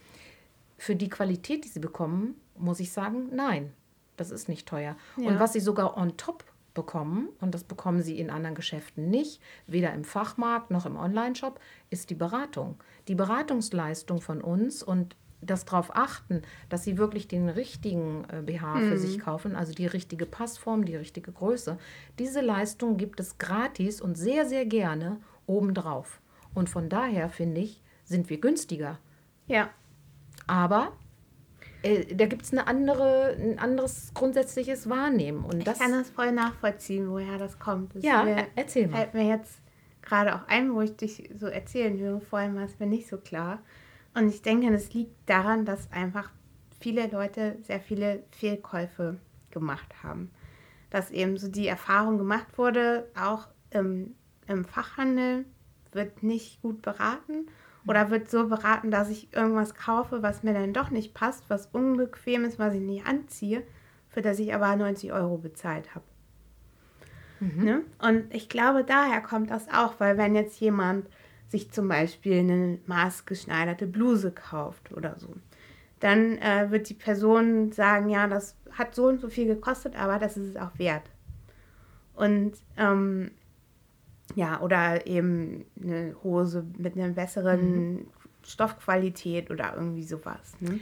Für die Qualität, die sie bekommen, muss ich sagen, nein, das ist nicht teuer. Ja. Und was sie sogar on top bekommen, und das bekommen sie in anderen Geschäften nicht, weder im Fachmarkt noch im Onlineshop, ist die Beratung. Die Beratungsleistung von uns und das darauf achten, dass sie wirklich den richtigen äh, BH mhm. für sich kaufen, also die richtige Passform, die richtige Größe. Diese Leistung gibt es gratis und sehr, sehr gerne obendrauf. Und von daher finde ich, sind wir günstiger.
Ja.
Aber äh, da gibt es eine andere, ein anderes grundsätzliches Wahrnehmen. Und
das, ich kann das voll nachvollziehen, woher das kommt. Das
ja, mir, erzähl mal.
Fällt mir jetzt gerade auch ein, wo ich dich so erzählen höre. Vorhin war es mir nicht so klar. Und ich denke, das liegt daran, dass einfach viele Leute sehr viele Fehlkäufe gemacht haben. Dass eben so die Erfahrung gemacht wurde, auch im, im Fachhandel wird nicht gut beraten oder wird so beraten, dass ich irgendwas kaufe, was mir dann doch nicht passt, was unbequem ist, was ich nicht anziehe, für das ich aber 90 Euro bezahlt habe. Mhm. Ne? Und ich glaube, daher kommt das auch, weil wenn jetzt jemand sich zum Beispiel eine maßgeschneiderte Bluse kauft oder so, dann äh, wird die Person sagen, ja, das hat so und so viel gekostet, aber das ist es auch wert. Und ähm, ja, oder eben eine Hose mit einer besseren mhm. Stoffqualität oder irgendwie sowas. Ne?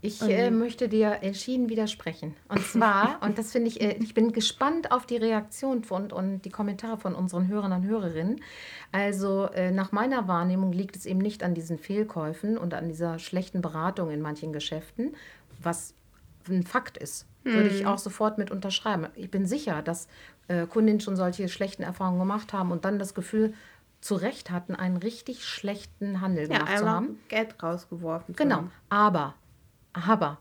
Ich äh, möchte dir entschieden widersprechen. Und zwar, und das finde ich, äh, ich bin gespannt auf die Reaktion von, und die Kommentare von unseren Hörern und Hörerinnen. Also äh, nach meiner Wahrnehmung liegt es eben nicht an diesen Fehlkäufen und an dieser schlechten Beratung in manchen Geschäften, was ein Fakt ist. Würde ich hm. auch sofort mit unterschreiben. Ich bin sicher, dass äh, Kundinnen schon solche schlechten Erfahrungen gemacht haben und dann das Gefühl zu Recht hatten, einen richtig schlechten Handel ja, gemacht zu haben.
Geld rausgeworfen.
Genau. Aber aber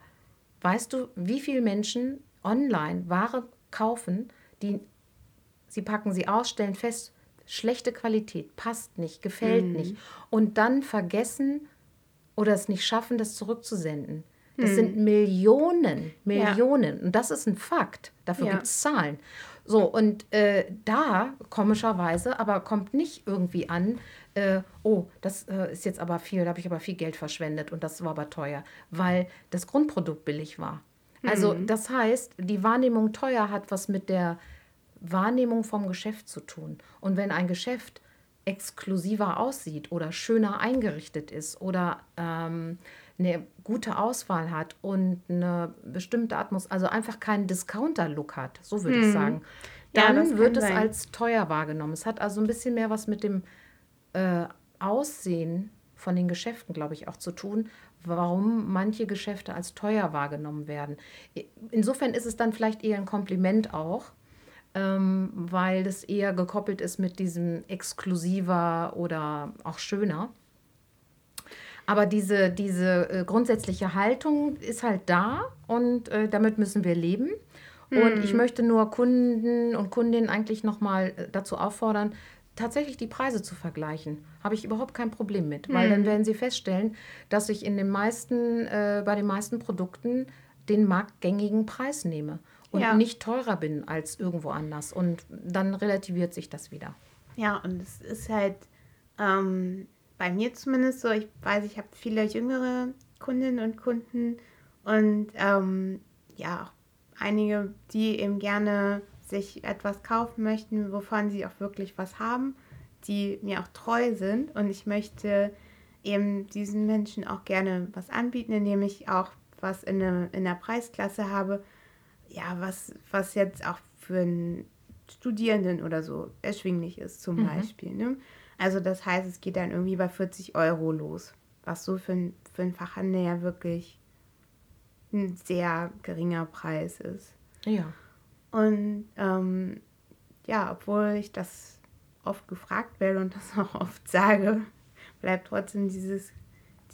weißt du, wie viele Menschen online Ware kaufen, die sie packen sie aus, stellen fest, schlechte Qualität, passt nicht, gefällt mhm. nicht und dann vergessen oder es nicht schaffen, das zurückzusenden. Das mhm. sind Millionen, Millionen. Ja. Und das ist ein Fakt. Dafür ja. gibt es Zahlen. So, und äh, da komischerweise aber kommt nicht irgendwie an, äh, oh, das äh, ist jetzt aber viel, da habe ich aber viel Geld verschwendet und das war aber teuer, weil das Grundprodukt billig war. Also
Mhm.
das heißt, die Wahrnehmung teuer hat was mit der Wahrnehmung vom Geschäft zu tun. Und wenn ein Geschäft exklusiver aussieht oder schöner eingerichtet ist oder ähm, eine gute Auswahl hat und eine bestimmte Atmosphäre, also einfach keinen Discounter-Look hat, so würde ich sagen,
Mhm. Ja,
dann
kann
wird es
sein.
als teuer wahrgenommen. Es hat also ein bisschen mehr was mit dem äh, Aussehen von den Geschäften, glaube ich, auch zu tun, warum manche Geschäfte als teuer wahrgenommen werden. Insofern ist es dann vielleicht eher ein Kompliment auch, ähm, weil das eher gekoppelt ist mit diesem exklusiver oder auch schöner. Aber diese, diese äh, grundsätzliche Haltung ist halt da und äh, damit müssen wir leben. Und ich möchte nur Kunden und Kundinnen eigentlich nochmal äh, dazu auffordern, tatsächlich die Preise zu vergleichen. Habe ich überhaupt kein Problem mit, weil dann werden Sie feststellen, dass ich in den meisten, äh, bei den meisten Produkten den marktgängigen Preis nehme und
Ja.
nicht teurer bin als irgendwo anders. Und dann relativiert sich das wieder.
Ja, und es ist halt ähm, bei mir zumindest so, ich weiß, ich habe viele jüngere Kundinnen und Kunden und ähm, ja, auch einige, die eben gerne sich etwas kaufen möchten, wovon sie auch wirklich was haben, die mir auch treu sind und ich möchte eben diesen Menschen auch gerne was anbieten, indem ich auch was in, der- in der Preisklasse habe, ja, was, was jetzt auch für einen Studierenden oder so erschwinglich ist, zum Beispiel. Ne? Also das heißt, es geht dann irgendwie bei 40 Euro los, was so für, für einen Fachhandel ja wirklich ein sehr geringer Preis ist.
Ja.
Und ähm, ja, obwohl ich das oft gefragt werde und das auch oft sage, bleibt trotzdem dieses,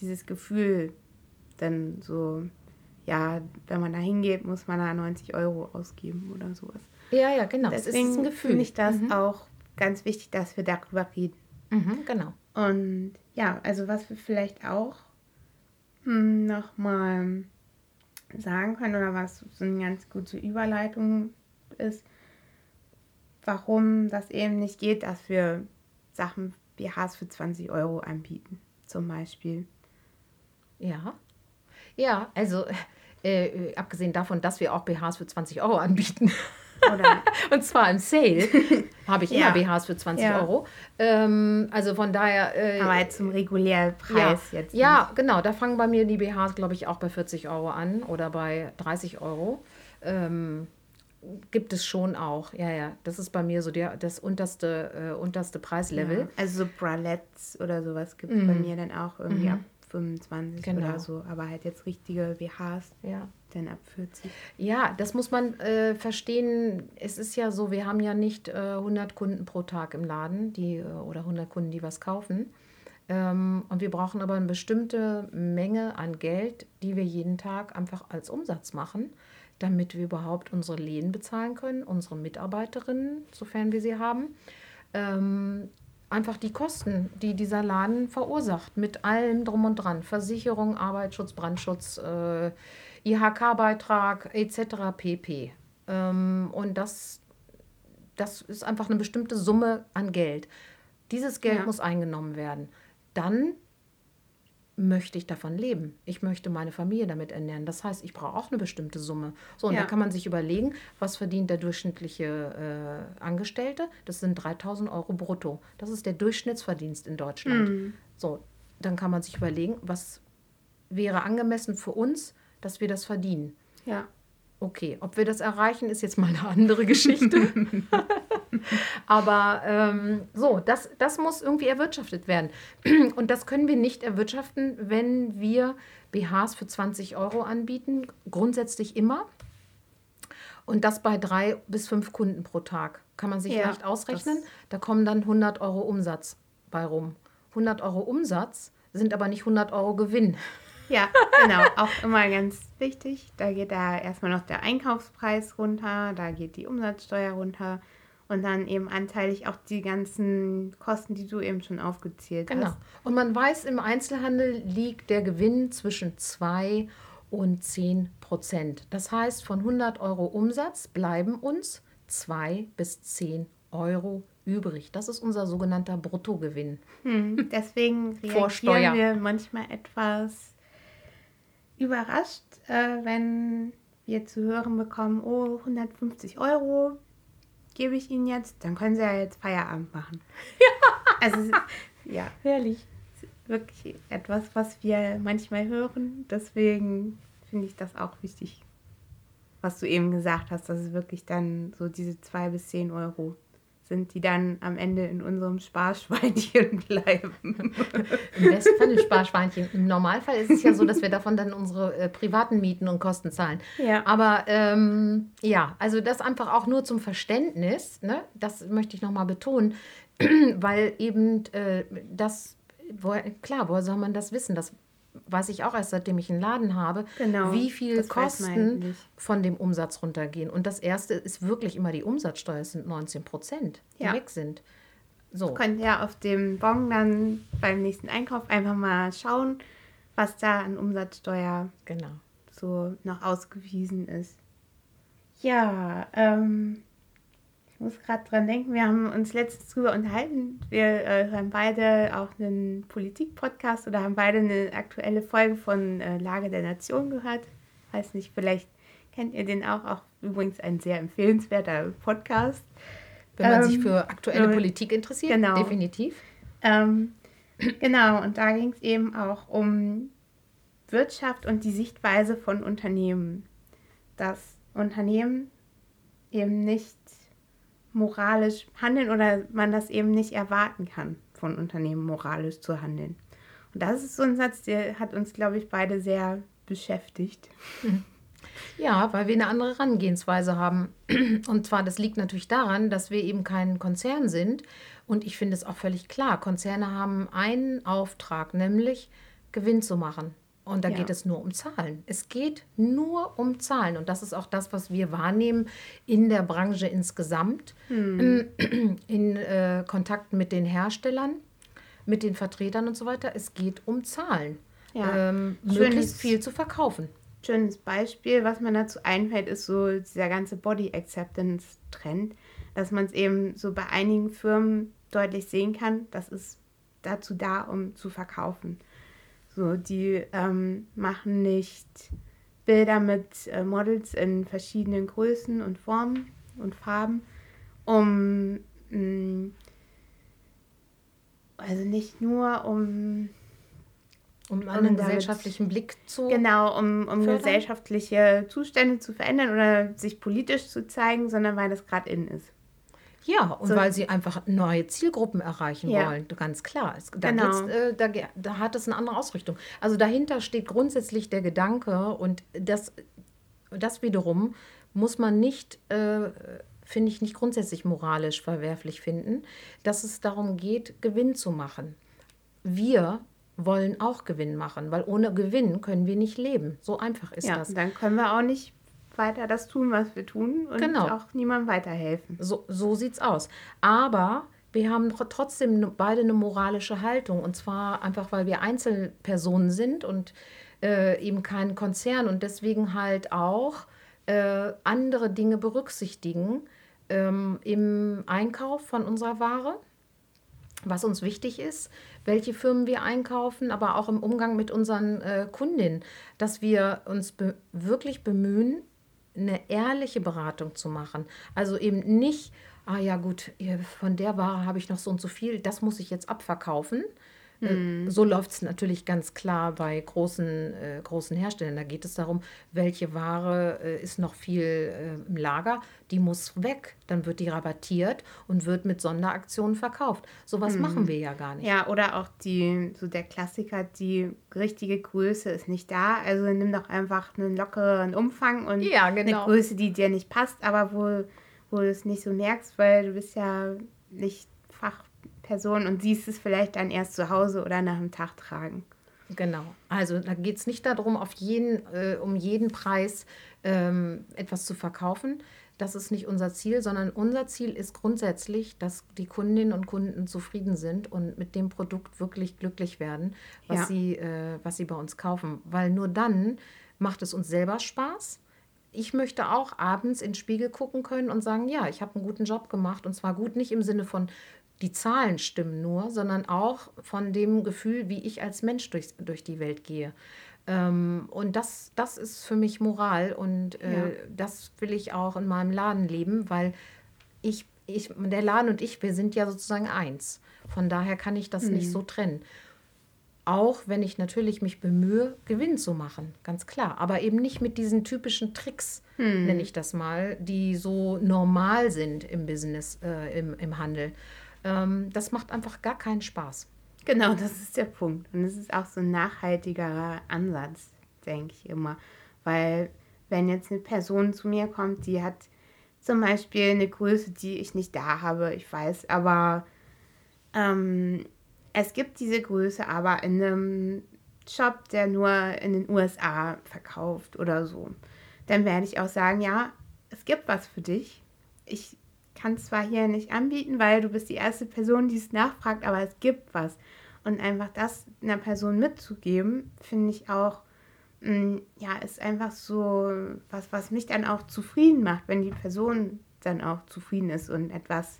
dieses Gefühl dann so, ja, wenn man da hingeht, muss man da 90 Euro ausgeben oder sowas.
Ja, ja, genau. es
Deswegen
ist ein Gefühl.
finde ich das auch ganz wichtig, dass wir darüber reden.
Mhm, genau.
Und ja, also was wir vielleicht auch hm, nochmal sagen können oder was so eine ganz gute Überleitung ist, warum das eben nicht geht, dass wir Sachen BHs für 20 Euro anbieten, zum Beispiel.
Ja. Ja, also äh, äh, abgesehen davon, dass wir auch BHs für 20 Euro anbieten. Und zwar im Sale habe ich
Ja.
immer BHs für 20
Ja.
Euro. Ähm, also von daher. Äh,
aber halt zum regulären Preis
ja,
jetzt.
ja, genau. Da fangen bei mir die BHs, glaube ich, auch bei 40 Euro an oder bei 30 Euro. Ähm, gibt es schon auch. Ja, ja. Das ist bei mir so der, das unterste, äh, unterste Preislevel.
Ja, also so Bralettes oder sowas gibt es bei mir dann auch irgendwie ab 25
Mhm. Genau.
oder so. Aber halt jetzt richtige BHs
Ja.
Dann ab 40.
Ja, das muss man äh, verstehen. Es ist ja so, wir haben ja nicht äh, 100 Kunden pro Tag im Laden die, äh, oder 100 Kunden, die was kaufen. Ähm, und wir brauchen aber eine bestimmte Menge an Geld, die wir jeden Tag einfach als Umsatz machen, damit wir überhaupt unsere Läden bezahlen können, unsere Mitarbeiterinnen, sofern wir sie haben. Ähm, einfach die Kosten, die dieser Laden verursacht, mit allem drum und dran. Versicherung, Arbeitsschutz, Brandschutz, äh, IHK-Beitrag etc. pp. Ähm, und das, das ist einfach eine bestimmte Summe an Geld. Dieses Geld
Ja.
muss eingenommen werden. Dann möchte ich davon leben. Ich möchte meine Familie damit ernähren. Das heißt, ich brauche auch eine bestimmte Summe. So, und
Ja.
da kann man sich überlegen, was verdient der durchschnittliche äh, Angestellte? Das sind 3000 Euro brutto. Das ist der Durchschnittsverdienst in Deutschland. So, dann kann man sich überlegen, was wäre angemessen für uns, dass wir das verdienen.
Ja.
Okay, ob wir das erreichen, ist jetzt mal eine andere Geschichte. Aber ähm, so, das, das muss irgendwie erwirtschaftet werden. Und das können wir nicht erwirtschaften, wenn wir BHs für 20 Euro anbieten, grundsätzlich immer. Und das bei drei bis fünf Kunden pro Tag. Kann man sich
Ja,
leicht ausrechnen. Da kommen dann 100 Euro Umsatz bei rum. 100 Euro Umsatz sind aber nicht 100 Euro Gewinn.
Ja, genau. Auch immer ganz wichtig. Da geht da erstmal noch der Einkaufspreis runter, da geht die Umsatzsteuer runter und dann eben anteilig auch die ganzen Kosten, die du eben schon aufgezählt
Genau.
hast.
Und man weiß, im Einzelhandel liegt der Gewinn zwischen 2 und 10 Prozent. Das heißt, von 100 Euro Umsatz bleiben uns zwei bis zehn Euro übrig. Das ist unser sogenannter Bruttogewinn.
Hm, deswegen reagieren wir manchmal etwas überrascht, äh, wenn wir zu hören bekommen, oh, 150 Euro gebe ich Ihnen jetzt, dann können Sie ja jetzt Feierabend machen. Ja. Also, ja. Herrlich. Wirklich etwas, was wir manchmal hören. Deswegen finde ich das auch wichtig, was du eben gesagt hast, dass es wirklich dann so diese zwei bis zehn Euro sind, die dann am Ende in unserem Sparschweinchen bleiben.
Im besten Fall ein Sparschweinchen. Im Normalfall ist es ja so, dass wir davon dann unsere äh, privaten Mieten und Kosten zahlen. Ja. Aber ähm, ja, also das einfach auch nur zum Verständnis, ne? das möchte ich nochmal betonen, weil eben äh, das, wo, klar, woher soll man das wissen? Das weiß ich auch erst, seitdem ich einen Laden habe, genau, wie viel Kosten von dem Umsatz runtergehen. Und das erste ist wirklich immer die Umsatzsteuer, es sind 19 Prozent, die ja. weg sind.
So. Du könnt ja auf dem Bon dann beim nächsten Einkauf einfach mal schauen, was da an Umsatzsteuer genau. so noch ausgewiesen ist. Ja, ähm, muss gerade dran denken, wir haben uns letztens drüber unterhalten. Wir äh, hören beide auch einen Politik-Podcast oder haben beide eine aktuelle Folge von äh, Lage der Nation gehört. Weiß nicht, vielleicht kennt ihr den auch. Auch übrigens ein sehr empfehlenswerter Podcast.
Wenn man ähm, sich für aktuelle äh, Politik interessiert, genau. definitiv.
Ähm, genau, und da ging es eben auch um Wirtschaft und die Sichtweise von Unternehmen. Dass Unternehmen eben nicht moralisch handeln oder man das eben nicht erwarten kann, von Unternehmen moralisch zu handeln. Und das ist so ein Satz, der hat uns, glaube ich, beide sehr beschäftigt.
Ja, weil wir eine andere Herangehensweise haben. Und zwar, das liegt natürlich daran, dass wir eben kein Konzern sind. Und ich finde es auch völlig klar, Konzerne haben einen Auftrag, nämlich Gewinn zu machen. Und da ja. geht es nur um Zahlen. Es geht nur um Zahlen. Und das ist auch das, was wir wahrnehmen in der Branche insgesamt, hm. in äh, Kontakten mit den Herstellern, mit den Vertretern und so weiter. Es geht um Zahlen. Ja. Ähm, möglichst viel zu verkaufen.
Schönes Beispiel, was mir dazu einfällt, ist so dieser ganze Body Acceptance Trend, dass man es eben so bei einigen Firmen deutlich sehen kann, das ist dazu da, um zu verkaufen. So, die ähm, machen nicht Bilder mit äh, Models in verschiedenen Größen und Formen und Farben, um mh, mm, also nicht nur um
um einen um gesellschaftlichen Blick zu
genau um, um gesellschaftliche Zustände zu verändern oder sich politisch zu zeigen, sondern weil das gerade in ist.
Ja, und so. weil sie einfach neue Zielgruppen erreichen ja. wollen, ganz klar. Da, genau. äh, da, da, hat es eine andere Ausrichtung. Also dahinter steht grundsätzlich der Gedanke und das, das wiederum muss man nicht, äh, finde ich, nicht grundsätzlich moralisch verwerflich finden, dass es darum geht, Gewinn zu machen. Wir wollen auch Gewinn machen, weil ohne Gewinn können wir nicht leben. So einfach ist ja, das.
Dann können wir auch nicht weiter das tun, was wir tun und genau. auch niemandem weiterhelfen.
So, so sieht's aus. Aber wir haben trotzdem beide eine moralische Haltung und zwar einfach, weil wir Einzelpersonen sind und äh, eben kein Konzern und deswegen halt auch äh, andere Dinge berücksichtigen ähm, im Einkauf von unserer Ware, was uns wichtig ist, welche Firmen wir einkaufen, aber auch im Umgang mit unseren äh, Kundinnen, dass wir uns be wirklich bemühen, eine ehrliche Beratung zu machen. Also eben nicht, ah ja gut, von der Ware habe ich noch so und so viel, das muss ich jetzt abverkaufen, Mhm. So läuft es natürlich ganz klar bei großen, äh, großen Herstellern. Da geht es darum, welche Ware äh, ist noch viel äh, im Lager, die muss weg. Dann wird die rabattiert und wird mit Sonderaktionen verkauft. Sowas mhm. machen wir ja gar nicht.
Ja, oder auch die, so der Klassiker, die richtige Größe ist nicht da. Also nimm doch einfach einen lockeren Umfang und ja, genau. eine Größe, die dir nicht passt, aber wo, wo du es nicht so merkst, weil du bist ja nicht Fach Person und siehst es vielleicht dann erst zu Hause oder nach dem Tag tragen.
Genau. Also da geht es nicht darum, auf jeden, äh, um jeden Preis ähm, etwas zu verkaufen. Das ist nicht unser Ziel, sondern unser Ziel ist grundsätzlich, dass die Kundinnen und Kunden zufrieden sind und mit dem Produkt wirklich glücklich werden, was, ja. sie, äh, was sie bei uns kaufen. Weil nur dann macht es uns selber Spaß ich möchte auch abends in den Spiegel gucken können und sagen, ja, ich habe einen guten Job gemacht. Und zwar gut nicht im Sinne von, die Zahlen stimmen nur, sondern auch von dem Gefühl, wie ich als Mensch durch, durch die Welt gehe. Ähm, und das, das ist für mich Moral und äh, ja. das will ich auch in meinem Laden leben, weil ich, ich, der Laden und ich, wir sind ja sozusagen eins. Von daher kann ich das mhm. nicht so trennen. Auch wenn ich natürlich mich bemühe, Gewinn zu machen, ganz klar. Aber eben nicht mit diesen typischen Tricks, hm. nenne ich das mal, die so normal sind im Business, äh, im, im Handel. Ähm, das macht einfach gar keinen Spaß.
Genau, das ist der Punkt. Und es ist auch so ein nachhaltigerer Ansatz, denke ich immer. Weil wenn jetzt eine Person zu mir kommt, die hat zum Beispiel eine Größe, die ich nicht da habe, ich weiß, aber ähm, es gibt diese Größe aber in einem Shop, der nur in den USA verkauft oder so. Dann werde ich auch sagen, ja, es gibt was für dich. Ich kann es zwar hier nicht anbieten, weil du bist die erste Person, die es nachfragt, aber es gibt was. Und einfach das einer Person mitzugeben, finde ich auch, mh, mm, ja, ist einfach so was, was mich dann auch zufrieden macht, wenn die Person dann auch zufrieden ist und etwas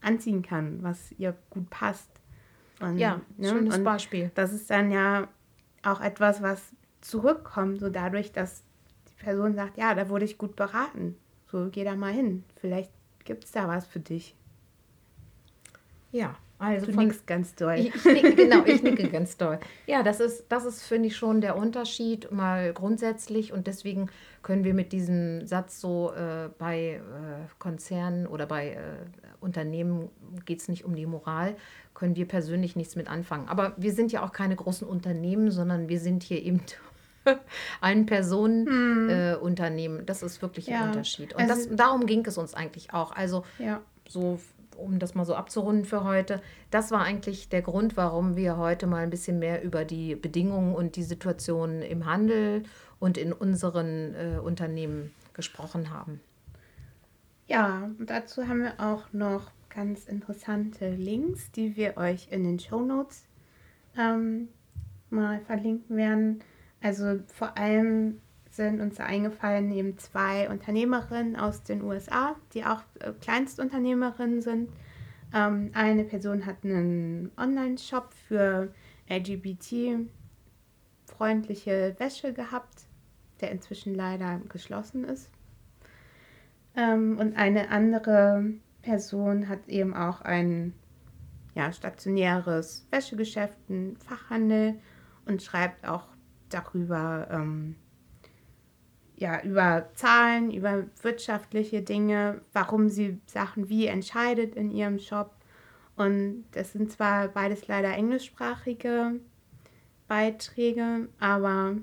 anziehen kann, was ihr gut passt. Und, ja, ne? schönes und Beispiel. Das ist dann ja auch etwas, was zurückkommt, so dadurch, dass die Person sagt, ja, da wurde ich gut beraten. So, geh da mal hin. Vielleicht gibt es da was für dich.
Ja, also du von, nickst ganz doll. Ich, ich nicke, genau, ich nicke ganz doll. Ja, das ist, das ist, finde ich, schon der Unterschied mal grundsätzlich und deswegen können wir mit diesem Satz so äh, bei äh, Konzernen oder bei äh, Unternehmen geht es nicht um die Moral, können wir persönlich nichts mit anfangen. Aber wir sind ja auch keine großen Unternehmen, sondern wir sind hier eben ein Personenunternehmen. Hm. das ist wirklich ja. ein Unterschied. Und also, das, darum ging es uns eigentlich auch. Also ja. so um das mal so abzurunden für heute, das war eigentlich der Grund, warum wir heute mal ein bisschen mehr über die Bedingungen und die Situation im Handel und in unseren äh, Unternehmen gesprochen haben.
Ja, dazu haben wir auch noch ganz interessante Links, die wir euch in den Show Notes ähm, mal verlinken werden. Also vor allem sind uns eingefallen eben zwei Unternehmerinnen aus den USA, die auch äh, Kleinstunternehmerinnen sind. Ähm, eine Person hat einen Online-Shop für LGBT-freundliche Wäsche gehabt, der inzwischen leider geschlossen ist. Ähm, und eine andere Person hat eben auch ein ja, stationäres Wäschegeschäft, einen Fachhandel und schreibt auch darüber, ähm, ja, über Zahlen, über wirtschaftliche Dinge, warum sie Sachen wie entscheidet in ihrem Shop. Und das sind zwar beides leider englischsprachige Beiträge, aber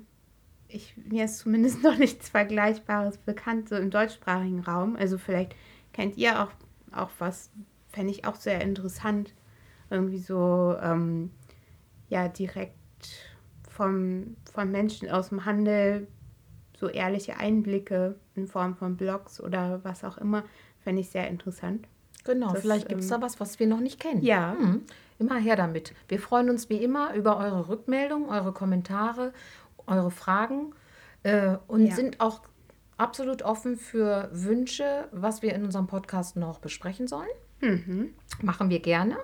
ich, mir ist zumindest noch nichts Vergleichbares bekannt, so im deutschsprachigen Raum. Also vielleicht kennt ihr auch, auch was, fände ich auch sehr interessant, irgendwie so, ähm, ja, direkt vom, von Menschen aus dem Handel so ehrliche Einblicke in Form von Blogs oder was auch immer, fände ich sehr interessant.
Genau, das, vielleicht gibt es ähm, da was, was wir noch nicht kennen. Ja. Hm, immer her damit. Wir freuen uns wie immer über eure Rückmeldungen, eure Kommentare, eure Fragen äh, und ja. sind auch absolut offen für Wünsche, was wir in unserem Podcast noch besprechen sollen. Mhm. Machen wir gerne.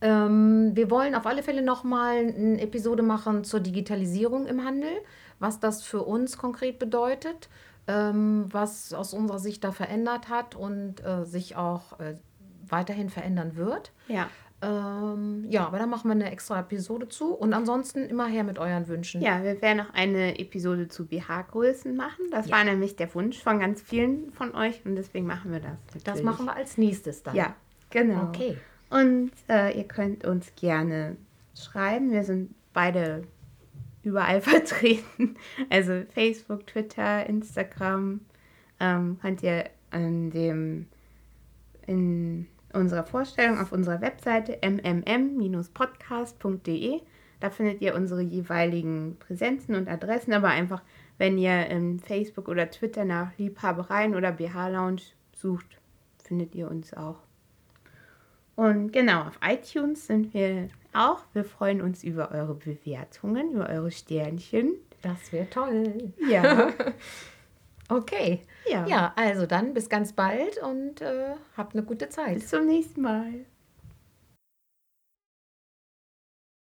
Ähm, wir wollen auf alle Fälle nochmal eine Episode machen zur Digitalisierung im Handel, was das für uns konkret bedeutet, ähm, was aus unserer Sicht da verändert hat und äh, sich auch äh, weiterhin verändern wird. Ja. Ähm, ja, aber da machen wir eine extra Episode zu. Und ansonsten immer her mit euren Wünschen.
Ja, wir werden noch eine Episode zu BH-Größen machen. Das ja. war nämlich der Wunsch von ganz vielen von euch und deswegen machen wir das.
Natürlich. Das machen wir als nächstes dann. Ja,
genau. Okay. Und äh, ihr könnt uns gerne schreiben. Wir sind beide überall vertreten. Also Facebook, Twitter, Instagram. Ähm, könnt ihr an dem in unserer Vorstellung auf unserer Webseite mmm-podcast.de. Da findet ihr unsere jeweiligen Präsenzen und Adressen, aber einfach, wenn ihr im Facebook oder Twitter nach Liebhabereien oder BH Lounge sucht, findet ihr uns auch. Und genau, auf iTunes sind wir auch. Wir freuen uns über eure Bewertungen, über eure Sternchen.
Das wäre toll.
Ja.
Okay.
Ja.
Ja, also dann bis ganz bald und äh, habt eine gute Zeit.
Bis zum nächsten Mal.